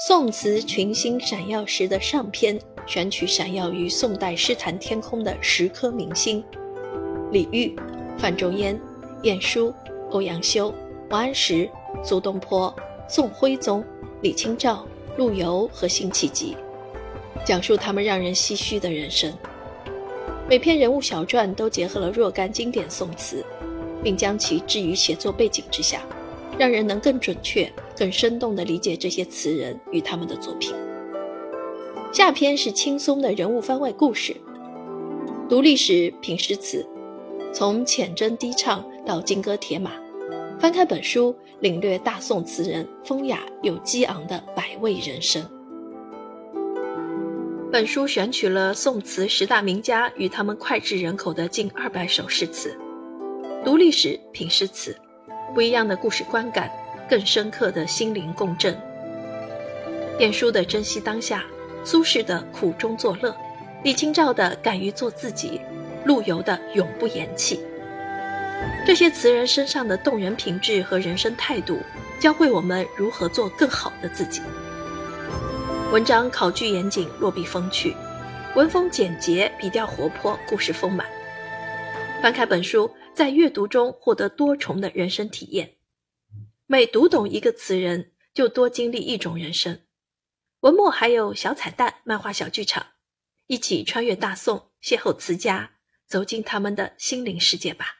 宋词群星闪耀时的上篇，选取闪耀于宋代诗坛天空的十颗明星：李煜、范仲淹、晏殊、欧阳修、王安石、苏东坡、宋徽宗、李清照、陆游和辛弃疾，讲述他们让人唏嘘的人生。每篇人物小传都结合了若干经典宋词，并将其置于写作背景之下，让人能更准确、更生动地理解这些词人与他们的作品。下篇是轻松的人物番外故事，读历史品诗词，从浅斟低唱到金戈铁马，翻开本书，领略大宋词人风雅又激昂的百味人生。本书选取了宋词十大名家与他们脍炙人口的近二百首诗词，读历史品诗词，不一样的故事观感，更深刻的心灵共振。晏殊的珍惜当下，苏轼的苦中作乐，李清照的敢于做自己，陆游的永不言弃。这些词人身上的动人品质和人生态度，教会我们如何做更好的自己。文章考据严谨，落笔风趣，文风简洁，笔调活泼，故事丰满。翻开本书，在阅读中获得多重的人生体验。每读懂一个词人，就多经历一种人生。文末还有小彩蛋、漫画小剧场，一起穿越大宋，邂逅词家，走进他们的心灵世界吧。